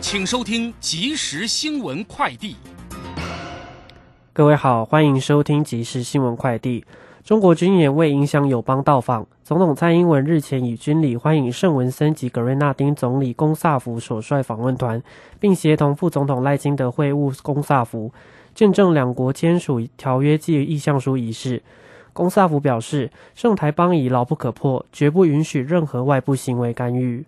请收听即时新闻快递。各位好，欢迎收听即时新闻快递。中国军演未影响友邦到访，总统蔡英文日前以军礼欢迎圣文森及格瑞纳丁总理龚萨福所率访问团，并协同副总统赖清德会晤龚萨福，见证两国签署条约暨意向书仪式。龚萨福表示，圣台邦谊牢不可破，绝不允许任何外部行为干预。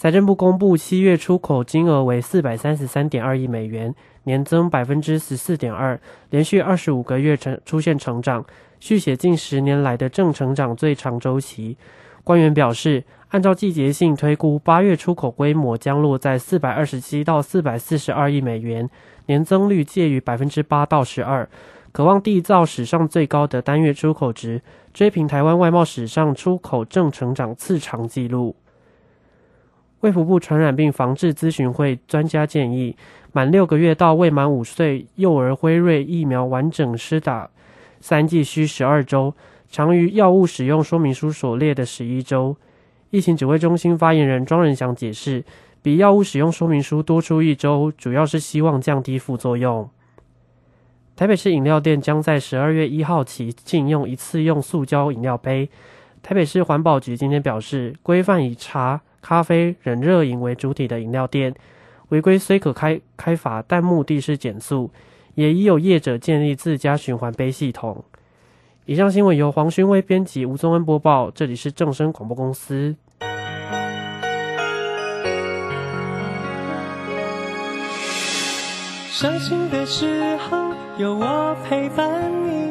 财政部公布七月出口金额为四百三十三点二亿美元，年增百分之十四点二，连续二十五个月成出现成长。续写近十年来的正成长最长周期。官员表示，按照季节性推估，八月出口规模将落在四百二十七到四百四十二亿美元，年增率介于百分之八到十二，渴望缔造史上最高的单月出口值，追平台湾外贸史上出口正成长次长纪录。卫福部传染病防治咨询会专家建议，满六个月到未满五岁幼儿辉瑞疫苗完整施打。三剂需十二周，长于药物使用说明书所列的十一周。疫情指挥中心发言人庄仁祥解释，比药物使用说明书多出一周，主要是希望降低副作用。台北市饮料店将在十二月一号起禁用一次用塑胶饮料杯。台北市环保局今天表示，规范以茶、咖啡、冷热饮为主体的饮料店，违规虽可开开罚，但目的是减速。也已有业者建立自家循环杯系统。以上新闻由黄勋威编辑，吴宗恩播报。这里是正声广播公司。伤心的时候有我陪伴你，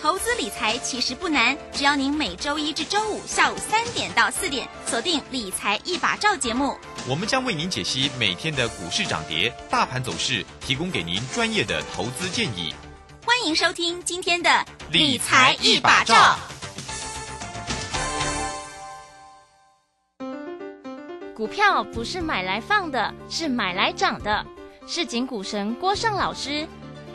投资理财其实不难，只要您每周一至周五下午三点到四点锁定《理财一把照》节目，我们将为您解析每天的股市涨跌、大盘走势，提供给您专业的投资建议。欢迎收听今天的《理财一把照》。股票不是买来放的，是买来涨的。市井股神郭胜老师，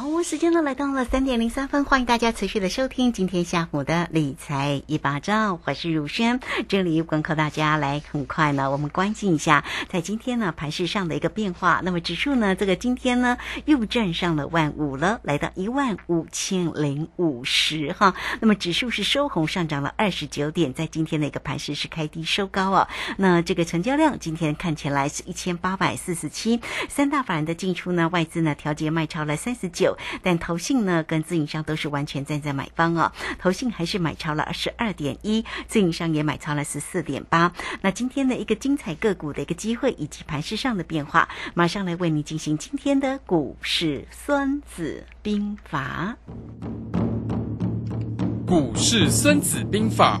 好，我们时间呢来到了三点零三分，欢迎大家持续的收听今天下午的理财一把照，我是如轩，这里恭候大家来，很快呢，我们关心一下在今天呢盘市上的一个变化。那么指数呢，这个今天呢又站上了万五了，来到一万五千零五十哈。那么指数是收红上涨了二十九点，在今天的一个盘市是开低收高哦。那这个成交量今天看起来是一千八百四十七，三大法人的进出呢，外资呢调节卖超了三十九。但投信呢，跟自营商都是完全站在买方哦。投信还是买超了二十二点一，自营商也买超了十四点八。那今天的一个精彩个股的一个机会，以及盘势上的变化，马上来为你进行今天的股市孙子兵法。股市孙子兵法。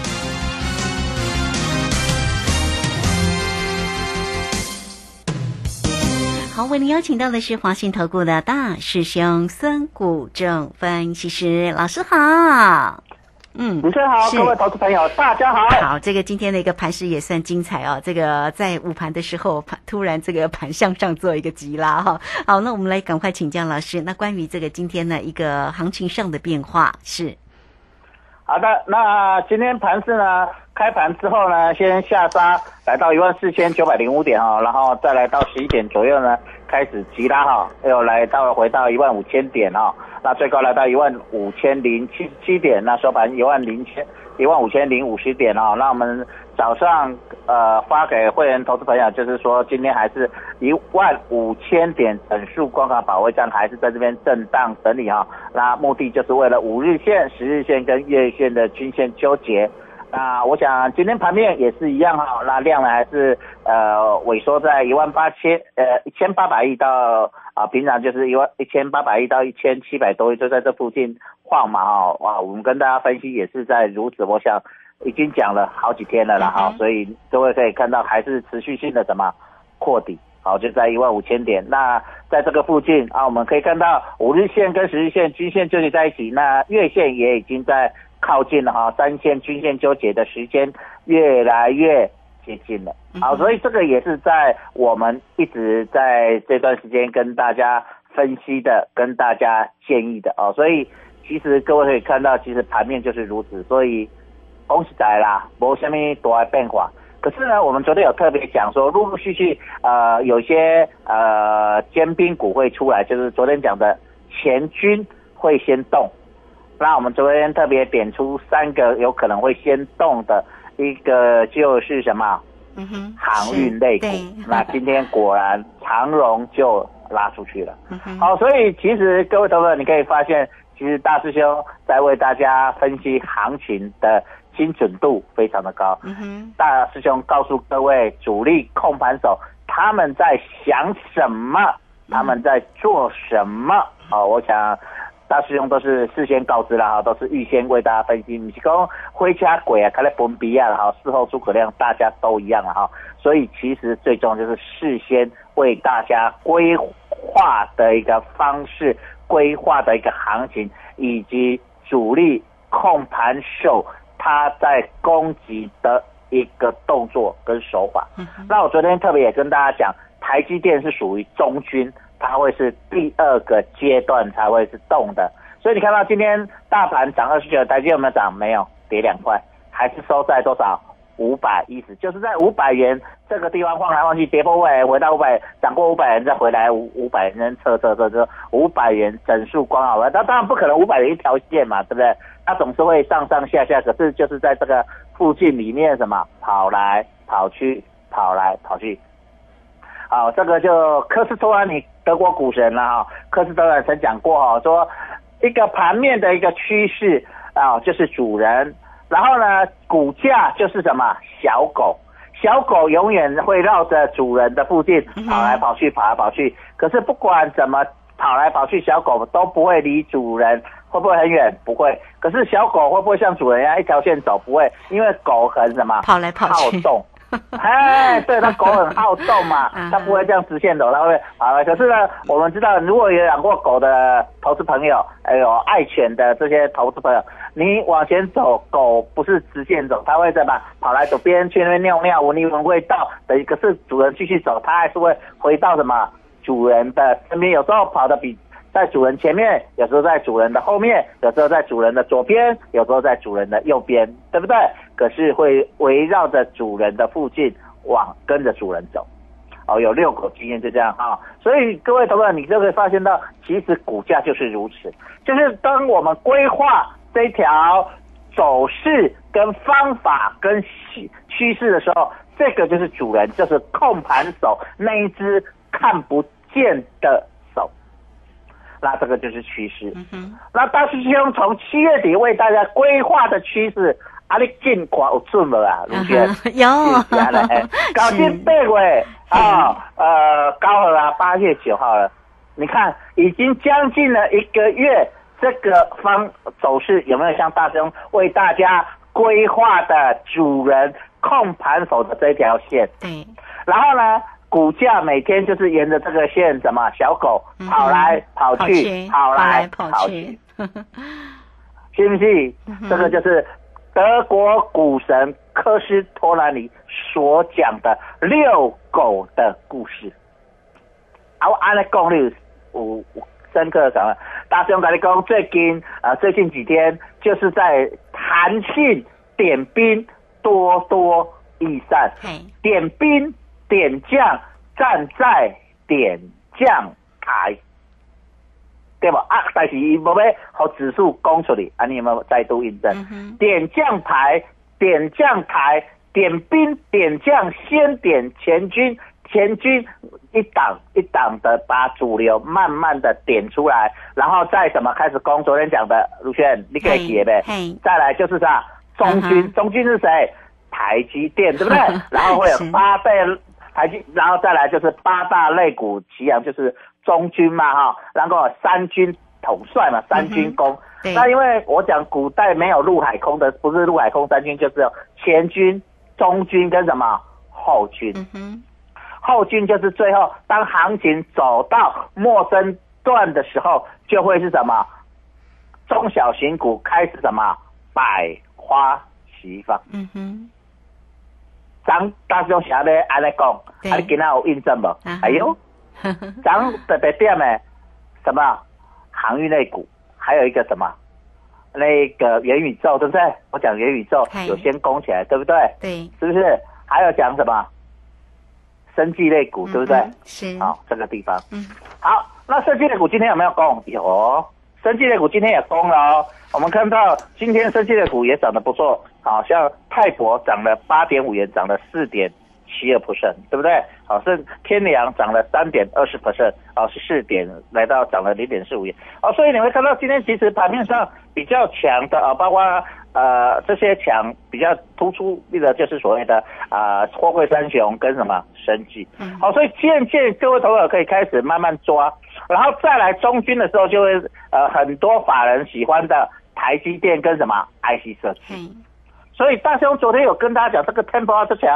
好，为您邀请到的是华信投顾的大师兄孙谷正分析师老师好。嗯，主持人好，各位投资朋友大家好。好，这个今天的一个盘势也算精彩哦。这个在午盘的时候，盘突然这个盘向上做一个急拉哈。好，那我们来赶快请教老师，那关于这个今天的一个行情上的变化是。好的，那今天盘市呢？开盘之后呢，先下杀来到一万四千九百零五点啊，然后再来到十一点左右呢，开始急拉哈，又来到回到一万五千点哦，那最高来到一万五千零七十七点，那收盘一万零千一万五千零五十点哦，那我们早上呃发给会员投资朋友，就是说今天还是一万五千点整数关卡保卫战，还是在这边震荡整理哈，那目的就是为了五日线、十日线跟月线的均线纠结。那我想今天盘面也是一样哈，那量呢还是呃萎缩在一万八千呃一千八百亿到啊平常就是一万一千八百亿到一千七百多亿就在这附近晃嘛哈哇我们跟大家分析也是在如此，我想已经讲了好几天了啦哈，所以各位可以看到还是持续性的什么扩底，好就在一万五千点，那在这个附近啊我们可以看到五日线跟十日线均线纠结在一起，那月线也已经在。靠近了哈，三线均线纠结的时间越来越接近了，好，所以这个也是在我们一直在这段时间跟大家分析的，跟大家建议的哦，所以其实各位可以看到，其实盘面就是如此，所以恭喜在啦，没什么多变化。可是呢，我们昨天有特别讲说，陆陆续续呃有些呃尖兵股会出来，就是昨天讲的前军会先动。那我们昨天特别点出三个有可能会先动的，一个就是什么？嗯哼，航运类股。那今天果然长荣就拉出去了。嗯好，所以其实各位投资者，你可以发现，其实大师兄在为大家分析行情的精准度非常的高。嗯哼，大师兄告诉各位主力控盘手他们在想什么，他们在做什么。哦，我想。大师兄都是事先告知了哈，都是预先为大家分析。你是讲灰家鬼啊，看来本比亚的哈，事后诸葛亮大家都一样了哈。所以其实最重要就是事先为大家规划的一个方式，规划的一个行情，以及主力控盘手他在攻击的一个动作跟手法。嗯那我昨天特别也跟大家讲，台积电是属于中军。它会是第二个阶段才会是动的，所以你看到今天大盘涨二十九，台积有没有涨？没有，跌两块，还是收在多少？五百一十，就是在五百元这个地方晃来晃去，跌破五百，回到五百，涨过五百元再回来五五百元测测测测，五百元整数光好了，那当然不可能五百元一条线嘛，对不对？它总是会上上下下，可是就是在这个附近里面什么跑来跑去，跑来跑去。好，这个就科斯托兰尼德国股神了哈。科斯托兰曾讲过哈，说一个盘面的一个趋势啊，就是主人，然后呢，股价就是什么小狗，小狗永远会绕着主人的附近跑来跑去，跑来跑去。可是不管怎么跑来跑去，小狗都不会离主人，会不会很远？不会。可是小狗会不会像主人一样一条线走？不会，因为狗很什么？跑来跑去。好动。哎，对，它狗很好动嘛，它不会这样直线走，它会啊。可是呢，我们知道，如果有养过狗的投资朋友，还有爱犬的这些投资朋友，你往前走，狗不是直线走，它会在吧跑来左边去那边尿尿，闻一闻味道，等一个是主人继续走，它还是会回到什么主人的身边，有时候跑的比。在主人前面，有时候在主人的后面，有时候在主人的左边，有时候在主人的右边，对不对？可是会围绕着主人的附近往跟着主人走。哦，有遛狗经验就这样哈。所以各位同仁，你就可以发现到，其实股价就是如此，就是当我们规划这条走势跟方法跟趋趋势的时候，这个就是主人，就是控盘手那一只看不见的。那这个就是趋势。那大师兄从七月底为大家规划的趋势，啊，你尽快有准了啊，卢轩有。搞定八月啊，呃，高了啊，八月九号了。你看，已经将近了一个月，这个方走势有没有像大师兄为大家规划的主人控盘手的这条线？对。然后呢？股价每天就是沿着这个线，怎么小狗跑来跑去，跑来跑去，信不信？这个就是德国股神科斯托兰尼所讲的遛狗的故事。好，安利讲你有深刻的什么？大兄跟你讲，最近啊，最近几天就是在弹性点兵多多益善，点兵。点将站在点将台，对吧？啊，但是伊无要和指数攻出去，啊，你有没有再度印证？点将台，点将台，点兵点将，先点前军，前军一档一档的把主流慢慢的点出来，然后再什么开始攻？昨天讲的卢轩，你可以写呗。再来就是啥？中军，中军是谁？台积电，对不对？然后会有八倍然后再来就是八大类股齐扬，就是中军嘛，哈，然后三军统帅嘛，三军攻。那因为我讲古代没有陆海空的，不是陆海空三军，就是前军、中军跟什么后军。后军就是最后当行情走到陌生段的时候，就会是什么中小型股开始什么百花齐放。嗯哼。涨大兄想咧安尼讲，啊你今仔有印证无？哎呦，涨特别点的什么航运类股，还有一个什么那个元宇宙，对不对？我讲元宇宙有先攻起来，对不对？对，是不是？还有讲什么生技类股，对不对？是，好，这个地方，嗯，好，那生技类股今天有没有攻？有，生技类股今天也攻了哦。我们看到今天生技类股也涨得不错。好像泰博涨了八点五元，涨了四点七二 percent，对不对？好，像天良涨了三点二十 percent，哦，是四点来到涨了零点四五元，哦，所以你会看到今天其实盘面上比较强的啊，包括呃这些强比较突出的，就是所谓的啊货柜三雄跟什么生技，好，所以渐渐各位投友可以开始慢慢抓，然后再来中军的时候，就会呃很多法人喜欢的台积电跟什么 IC 设计。所以大兄昨天有跟大家讲，这个 temple 之前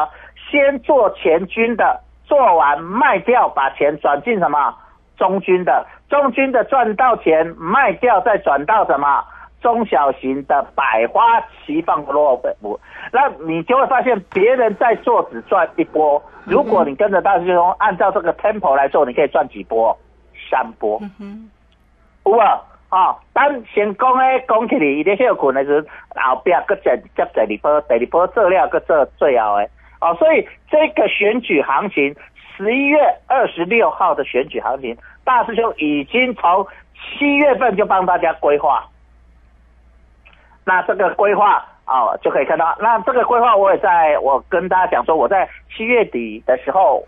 先做前军的，做完卖掉，把钱转进什么？中军的，中军的赚到钱卖掉，再转到什么中小型的百花齐放的落伍，那你就会发现别人在做只赚一波，如果你跟着大师兄按照这个 temple 来做，你可以赚几波，三波，有啊。哦，等先讲诶，讲起来，伊咧休困的时候，后壁搁接接第二波，第二波做了搁做最后诶。哦，所以这个选举行情，十一月二十六号的选举行情，大师兄已经从七月份就帮大家规划。那这个规划啊，就可以看到，那这个规划我也在我跟大家讲说，我在七月底的时候。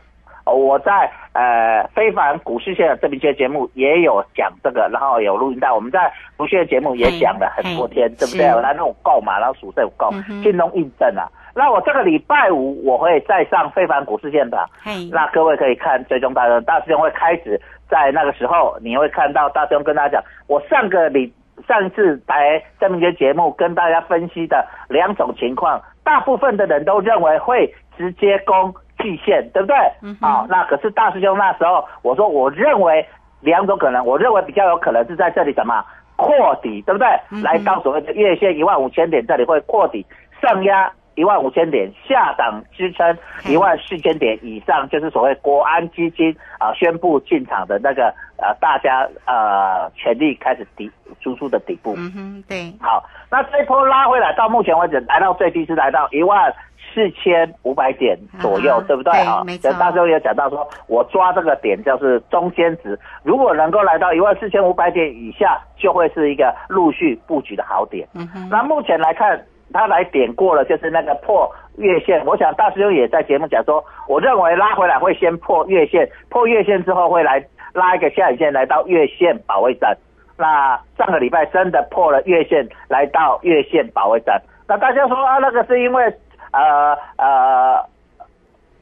我在呃非凡股市线的这边节节目也有讲这个，然后有录音带。我们在股市的节目也讲了很多天，对不对？我来那种购嘛，然后属这购，京东印证啊。那我这个礼拜五我会再上非凡股市线的，那各位可以看追踪大大师兄会开始在那个时候，你会看到大师兄跟大家讲，我上个礼上一次来这么一个节目跟大家分析的两种情况，大部分的人都认为会直接攻。季线对不对？好，那可是大师兄那时候我说，我认为两种可能，我认为比较有可能是在这里什么扩底，对不对？来到所谓的月线一万五千点这里会扩底，上压一万五千点，下档支撑一万四千点以上，就是所谓国安基金啊宣布进场的那个呃大家呃全力开始底输出的底部。嗯哼，对。好，那这波拉回来到目前为止来到最低是来到一万。四千五百点左右，对不对啊？没错。大候也讲到说，我抓这个点就是中间值，如果能够来到一万四千五百点以下，就会是一个陆续布局的好点。嗯哼。那目前来看，他来点过了，就是那个破月线。我想大师兄也在节目讲说，我认为拉回来会先破月线，破月线之后会来拉一个下影线来到月线保卫战。那上个礼拜真的破了月线，来到月线保卫战。那大家说啊，那个是因为。呃呃，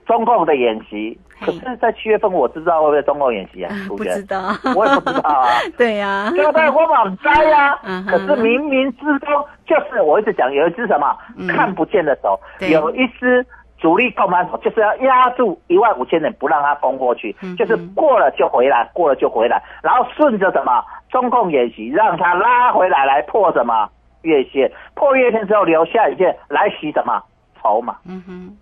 中共的演习，可是，在七月份我知道会不会中共演习啊？不知道，我也不知道啊。对呀，就在我网摘呀。可是冥冥之中，就是我一直讲，有一只什么看不见的手，有一只主力控盘手，就是要压住一万五千人，不让他攻过去，就是过了就回来，过了就回来，然后顺着什么中共演习，让他拉回来，来破什么月线，破月线之后留下一件来洗什么。筹码，嗯哼，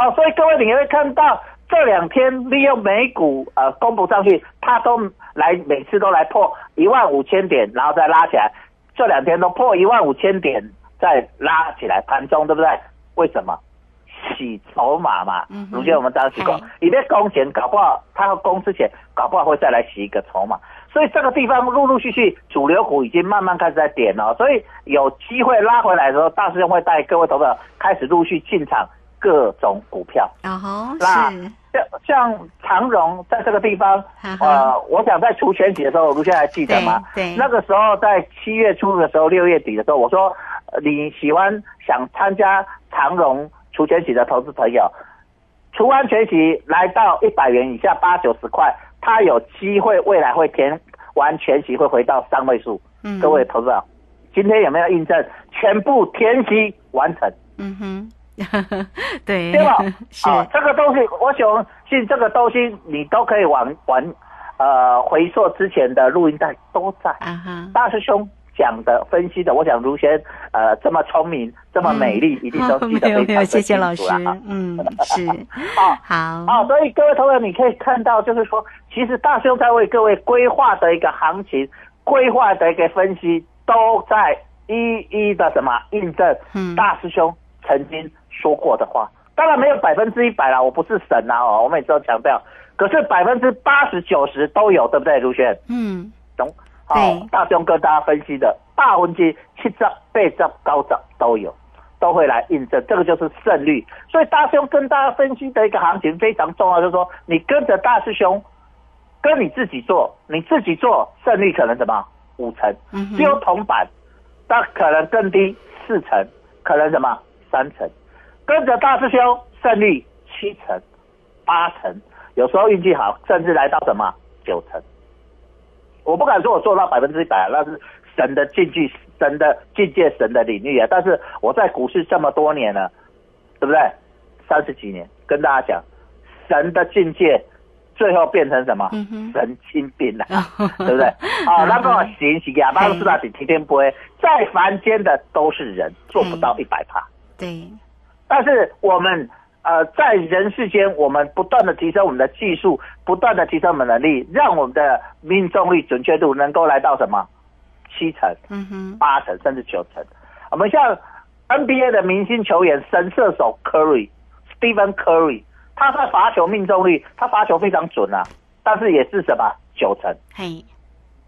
哦，所以各位你会看到这两天利用美股呃公布上去，它都来每次都来破一万五千点，然后再拉起来，这两天都破一万五千点再拉起来，盘中对不对？为什么？洗筹码嘛嗯。哼如今我们当时讲嘿，你在攻前搞不好，他要攻之前搞不好会再来洗一个筹码。所以这个地方陆陆续续主流股已经慢慢开始在点了，所以有机会拉回来的时候，大师兄会带各位投资者开始陆续进场各种股票。哦吼，那是，像像长荣在这个地方，呃，我想在除权息的时候，卢先还记得吗？对对那个时候在七月初的时候，六月底的时候，我说、呃你喜欢想参加长荣除权息的投资朋友，除完全息来到一百元以下，八九十块，它有机会未来会填完全息会回到三位数。嗯各位投资者，今天有没有印证全部填息完成？嗯哼，对。对吧？是，啊，这个东西，我相信这个东西你都可以玩玩呃回溯之前的录音带都在。大师兄讲的、分析的，我想如先呃这么聪明、这么美丽，一定都记得 非常的谢谢老师。清楚啦。，嗯，是，啊好，啊，所以各位同仁，你可以看到，就是说，其实大师兄在为各位规划的一个行情、规划的一个分析，都在一一的什么印证嗯。大师兄曾经说过的话。当然没有百分之一百啦，我不是神啊哦，我每次都强调，可是百分之八十九十都有，对不对，卢轩？嗯，懂？好、对大兄跟大家分析的大分之七十、八十、九十都有，都会来印证，这个就是胜率。所以大师兄跟大家分析的一个行情非常重要，就是说你跟着大师兄，跟你自己做，你自己做胜率可能什么五成，只有铜板，那可能更低四成，可能什么三成，跟着大师兄胜利七成、八成，有时候运气好，甚至来到什么九成。我不敢说我做到百分之一百，那是神的境界、神的境界、神的领域啊。但是我在股市这么多年了，对不对？三十几年，跟大家讲，神的境界最后变成什么？嗯神经病了、哦 对不对？啊，那个行行哑巴是那底天天不会，在凡间的都是人，做不到一百趴。对，但是我们呃在人世间，我们不断的提升我们的技术，不断的提升我们的能力，让我们的命中率准确度能够来到什么七成、嗯哼，八成甚至九成。我们像 NBA 的明星球员神射手 Curry，Stephen Curry，他在罚球命中率，他罚球非常准啊，但是也是什么九成。嘿，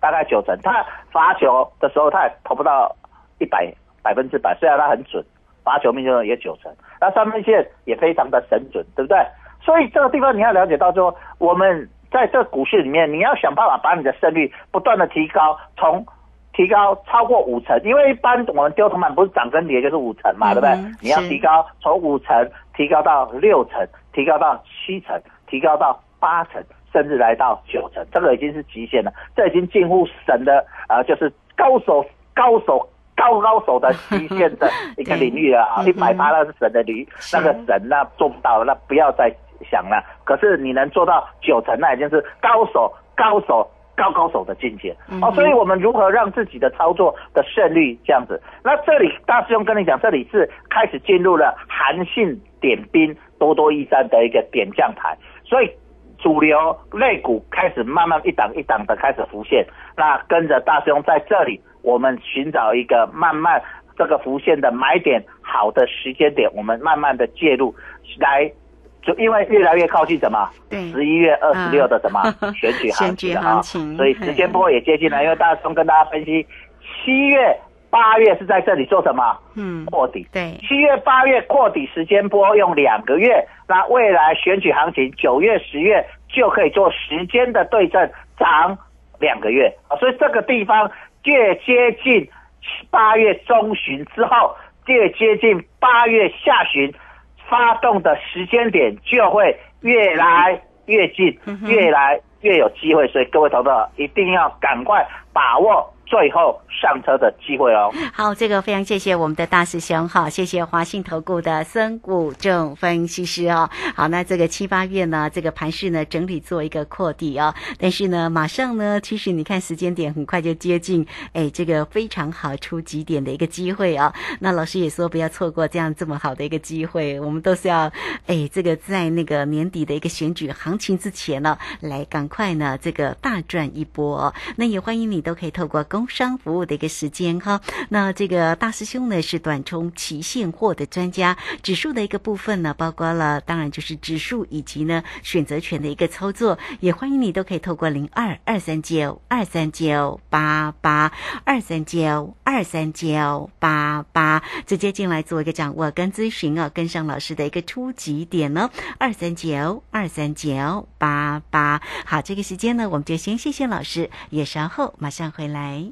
大概九成。他罚球的时候，他也投不到一百百分之百，虽然他很准，罚球命中率也九成，那三分线也非常的神准，对不对？所以这个地方你要了解到说，我们在这股市里面，你要想办法把你的胜率不断的提高，从提高超过五成，因为一般我们丢铜板不是涨跟跌就是五成嘛，对不对嗯？你要提高从五成提高到六成，提高到七成，提高到八成，甚至来到九成，这个已经是极限了，这已经近乎神的啊、呃就是高手高手。高高手的极限的 一个领域了啊！对一百八那是神的领域，那个神那做不到，那不要再想了。可是你能做到九成，那已经是高手、高手、高高手的境界、嗯哦。所以我们如何让自己的操作的胜率这样子？那这里大师兄跟你讲，这里是开始进入了韩信点兵、多多益善的一个点将台，所以。主流肋骨开始慢慢一档一档的开始浮现，那跟着大师兄在这里，我们寻找一个慢慢这个浮现的买点好的时间点，我们慢慢的介入，来，就因为越来越靠近什么？对十一月二十六的什么、嗯选举行情啊行情所以时间波也接近了，因为大师兄跟大家分析，七月、八月是在这里做什么？嗯，破底。对，七月、八月扩底时间波用两个月，那未来选举行情九月、十月就可以做时间的对称，涨两个月啊。所以这个地方越接近八月中旬之后，越接近八月下旬，发动的时间点就会越来越近，越来越有机会。所以各位投资者一定要赶快把握最后上车的机会哦。好，这个非常谢谢我们的大师兄哈，谢谢华信投顾的孙谷正分析师哦。好，那这个七八月呢，这个盘势呢整体做一个扩底哦，但是呢，马上呢，其实你看时间点很快就接近，哎，这个非常好出几点的一个机会哦。那老师也说不要错过这样这么好的一个机会，我们都是要哎，这个在那个年底的一个选举行情之前呢，来赶快呢这个大赚一波哦。那也欢迎你都可以透过公工商服务的一个时间哈。那这个大师兄呢是短冲期现货的专家，指数的一个部分呢，包括了当然就是指数以及呢选择权的一个操作，也欢迎你都可以透过零二二三九二三九八八二三九二三九八八直接进来做一个掌握跟咨询哦，跟上老师的一个初级点哦，二三九二三九八八。好，这个时间呢，我们就先谢谢老师，也稍后马上回来。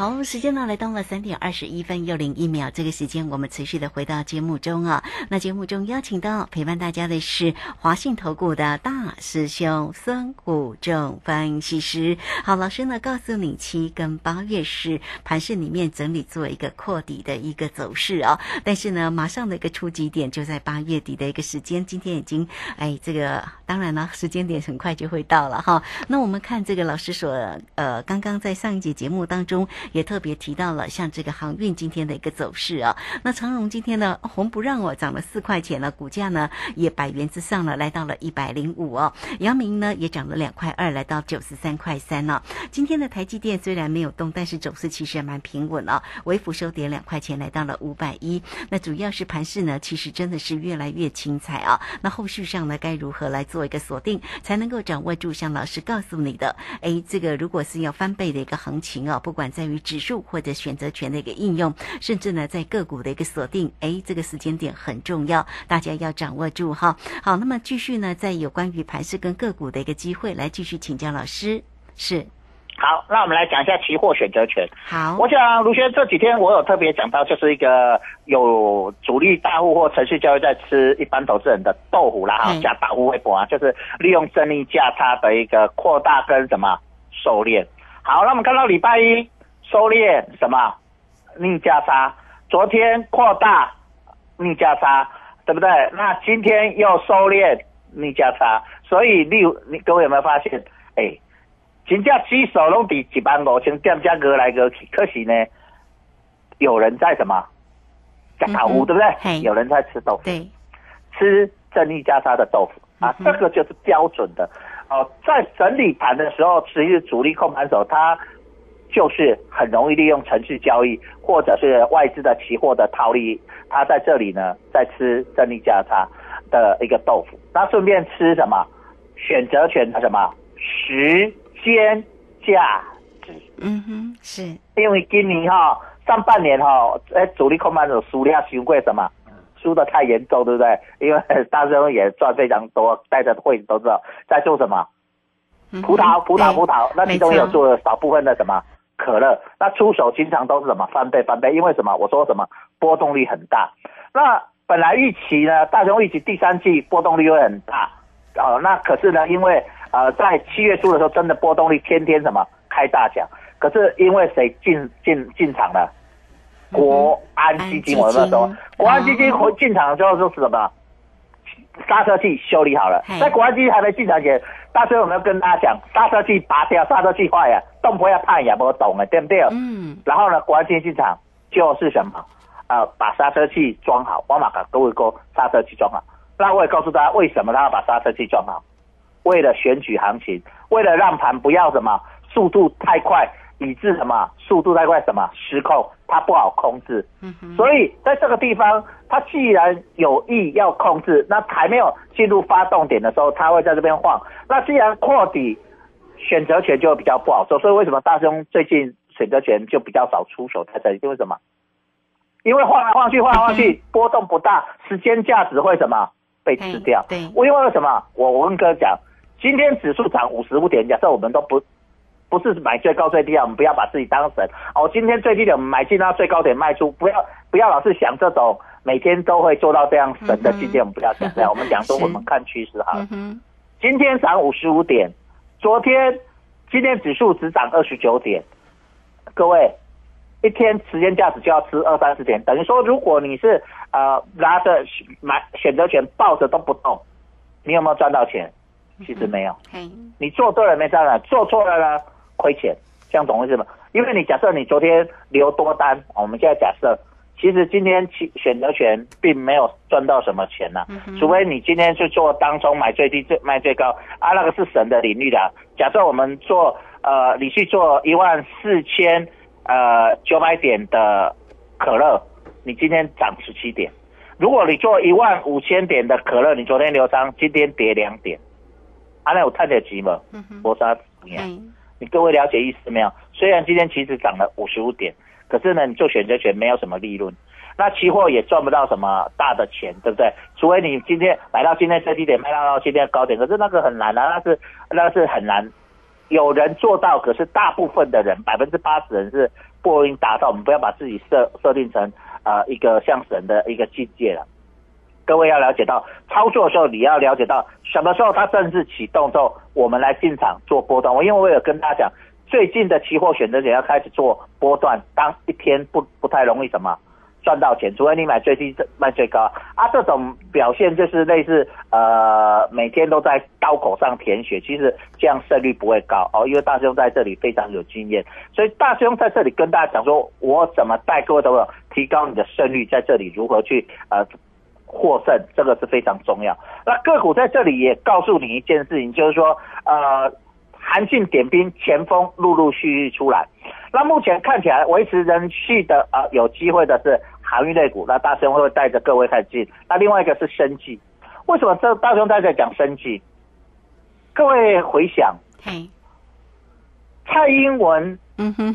好，时间呢来到了三点二十一分又零一秒，这个时间我们持续的回到节目中啊。那节目中邀请到陪伴大家的是华信投顾的大师兄孙谷正分析师。好，老师呢告诉你七跟八月是盘市里面整理做一个扩底的一个走势啊，但是呢马上的一个触及点就在八月底的一个时间，今天已经哎这个当然了时间点很快就会到了哈。那我们看这个老师所呃刚刚在上一节节目当中。也特别提到了像这个航运今天的一个走势啊，那长荣今天呢红不让我涨了四块钱了，股价呢也百元之上了，来到了一百零五哦。阳明呢也涨了两块二，来到九十三块三呢。今天的台积电虽然没有动，但是走势其实也蛮平稳啊，微幅收跌两块钱，来到了五百一。那主要是盘势呢，其实真的是越来越精彩啊。那后续上呢该如何来做一个锁定，才能够掌握住像老师告诉你的？哎，这个如果是要翻倍的一个行情啊，不管在于指数或者选择权的一个应用，甚至呢在个股的一个锁定，哎，这个时间点很重要，大家要掌握住哈。好，那么继续呢，在有关于盘市跟个股的一个机会，来继续请教老师。是，好，那我们来讲一下期货选择权。好，我想卢轩这几天我有特别讲到，就是一个有主力大户或程序交易在吃一般投资人的豆腐啦，哈，加大户微博啊，就是利用正逆价差的一个扩大跟什么收敛。好，那我们看到礼拜一。收敛什么逆价差？昨天扩大逆价差，对不对？那今天又收敛逆价差，所以你你各位有没有发现？哎，金价指数拢比一万五千点价格来隔去，可惜呢，有人在什么在打乌，对不对？有人在吃豆腐，对，吃正逆价差的豆腐啊，这个就是标准的哦。在整理盘的时候，其实主力控盘手他。就是很容易利用城市交易，或者是外资的期货的套利，他在这里呢在吃正利价差的一个豆腐，那顺便吃什么选择权的什么时间价值？嗯哼，是因为今年哈上半年哈，哎主力控盘手输量输过什么？输的太严重，对不对？因为大师也赚非常多，带着会都知道在做什么葡萄葡萄葡萄，那其中有做了少部分的什么？可乐，那出手经常都是什么翻倍翻倍？因为什么？我说什么波动率很大。那本来预期呢，大熊预期第三季波动率会很大，呃，那可是呢，因为呃在七月初的时候，真的波动率天天什么开大奖。可是因为谁进进进场了？国安基金，我那时候国安基金回进场之后就是什么？刹车器修理好了，在国安基金还没进场前，大师我们要跟大家讲，刹车器拔掉，刹车器坏呀，动不要怕也不懂啊，对不对？嗯。然后呢，国安进场就是什么？呃，把刹车器装好，我马卡各位哥刹车器装好。那我也告诉大家，为什么他要把刹车器装好？为了选举行情，为了让盘不要什么速度太快。以致什么速度太快，什么失控，它不好控制。嗯所以在这个地方，它既然有意要控制，那还没有进入发动点的时候，它会在这边晃。那既然扩底，选择权就比较不好做。所以为什么大兄最近选择权就比较少出手在这里？因为什么？因为晃来晃去，晃来晃去，波动不大，时间价值会什么被吃掉？对。我因为什么？我我跟哥讲，今天指数涨五十五点，假设我们都不。不是买最高最低啊，我们不要把自己当神哦。今天最低点买进，到最高点卖出，不要不要老是想这种每天都会做到这样神的境界，我们不要想这样，我们讲说我们看趋势好了。今天涨五十五点，昨天今天指数只涨二十九点，各位一天时间价值就要吃二三十点，等于说如果你是呃拿着买选择权抱着都不动，你有没有赚到钱？其实没有。你做对了没赚到，做错了呢亏钱，这样懂我意思吗？因为你假设你昨天留多单，我们现在假设。其实今天选选择权并没有赚到什么钱呐，除非你今天去做当中买最低最卖最高啊，那个是神的领域的。假设我们做呃，你去做一万四千呃九百点的可乐，你今天涨十七点；如果你做一万五千点的可乐，你昨天留仓，今天跌两点，啊，那有太点急吗？搏杀怎么样？你各位了解意思没有？虽然今天其实涨了五十五点。可是呢，你做选择权没有什么利润，那期货也赚不到什么大的钱，对不对？除非你今天买到今天最低点，卖到到今天高点，可是那个很难啊，那是那是很难。有人做到，可是大部分的人，百分之八十人是不容易达到。我们不要把自己设设定成呃一个像神的一个境界了。各位要了解到，操作的时候你要了解到什么时候它正式启动之后，我们来进场做波段。我因为我有跟大家讲。最近的期货选择权要开始做波段，当一天不不太容易什么赚到钱，除非你买最低卖最高啊。这种表现就是类似呃每天都在刀口上舔血，其实这样胜率不会高哦。因为大师兄在这里非常有经验，所以大师兄在这里跟大家讲说，我怎么带各位都有提高你的胜率，在这里如何去呃获胜，这个是非常重要。那个股在这里也告诉你一件事情，就是说呃。韩信点兵，前锋陆陆续续出来。那目前看起来维持人气的啊，有机会的是航运类股。那大雄会带着各位看进。那另外一个是生计。为什么这大雄在这讲生计？各位回想，蔡英文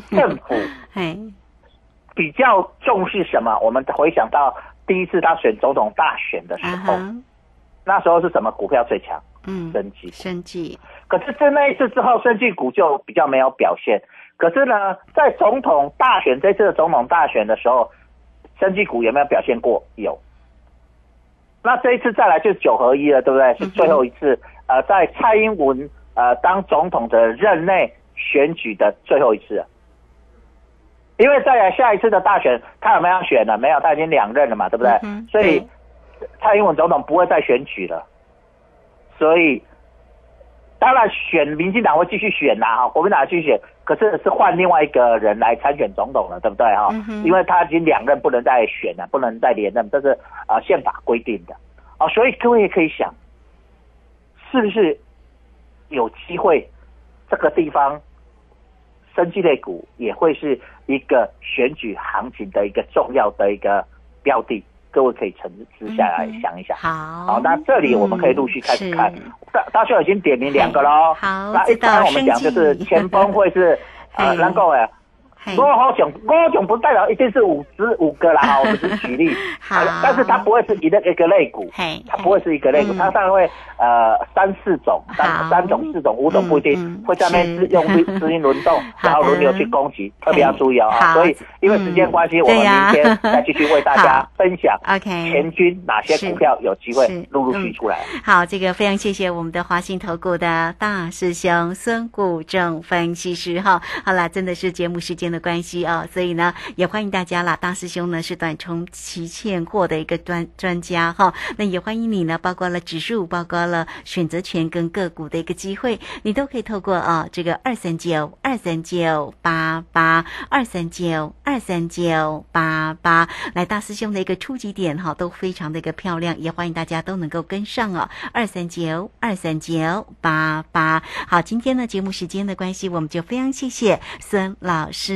政府 比较重视什么？我们回想到第一次他选总统大选的时候，那时候是什么股票最强？嗯，生技，生计。可是在那一次之后，生技股就比较没有表现。可是呢，在总统大选这次的总统大选的时候，生技股有没有表现过？有。那这一次再来就九合一了，对不对？是最后一次，呃，在蔡英文呃当总统的任内选举的最后一次。因为再来下一次的大选，他有没有选呢？没有，他已经两任了嘛，对不对？所以蔡英文总统不会再选举了。所以。当然，选民进党会继续选呐，哈，国民党继续选，可是是换另外一个人来参选总统了，对不对，哈？因为他已经两任不能再选了，不能再连任，这是啊宪法规定的，哦，所以各位也可以想，是不是有机会这个地方，生技类股也会是一个选举行情的一个重要的一个标的。各位可以沉思下来想一想。好，好，那这里我们可以陆续开始看。大大秀已经点名两个喽。好，那一般我们讲就是前锋会是 呃，能够诶。我好讲，我讲不代表一定是五十五个啦，哈，我们只是举例。好，但是它不会是一个一个类股，它不会是一个类股，它当然会呃三四种，三三种、四种、五种不一定，会在那边用 资金轮动，然后轮流去攻击，特别要注意哦。所以因为时间关系，我们明天再继续为大家 分享。OK，前军哪些股票有机会陆陆续出来？好，这个非常谢谢我们的华信投顾的大师兄孙谷正分析师哈。好了，真的是节目时间的。关系啊，所以呢，也欢迎大家啦。大师兄呢是短冲期现货的一个专专家哈，那也欢迎你呢，包括了指数，包括了选择权跟个股的一个机会，你都可以透过啊这个二三九二三九八八二三九二三九八八来大师兄的一个初级点哈，都非常的一个漂亮，也欢迎大家都能够跟上哦。二三九二三九八八，好，今天呢节目时间的关系，我们就非常谢谢孙老师。